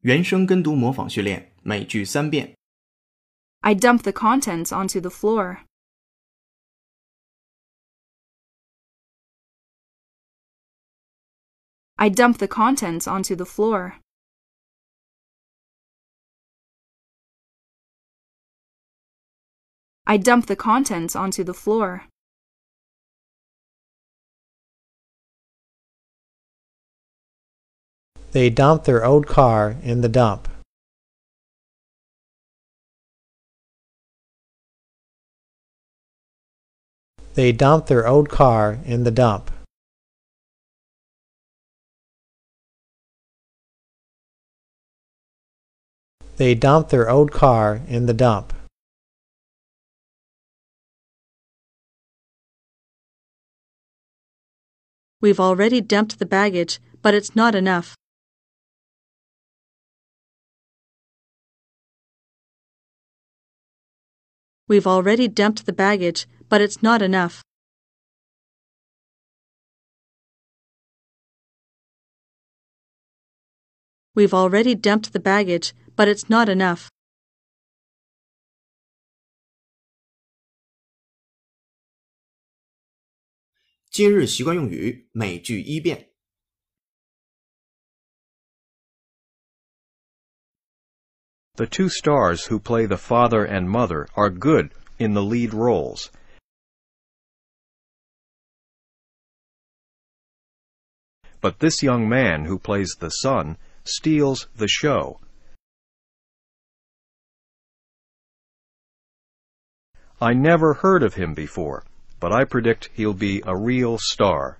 原声跟读模仿训练，每句三遍。 I dump the contents onto the floor. I dump the contents onto the floor. I dump the contents onto the floor. They dump their old car in the dump. They dump their old car in the dump. They dump their old car in the dump. We've already dumped the baggage, but it's not enough. We've already dumped the baggage, but it's not enough. We've already dumped the baggage, but it's not enough. The two stars who play the father and mother are good in the lead roles. But this young man who plays the son steals the show. I never heard of him before, but I predict he'll be a real star.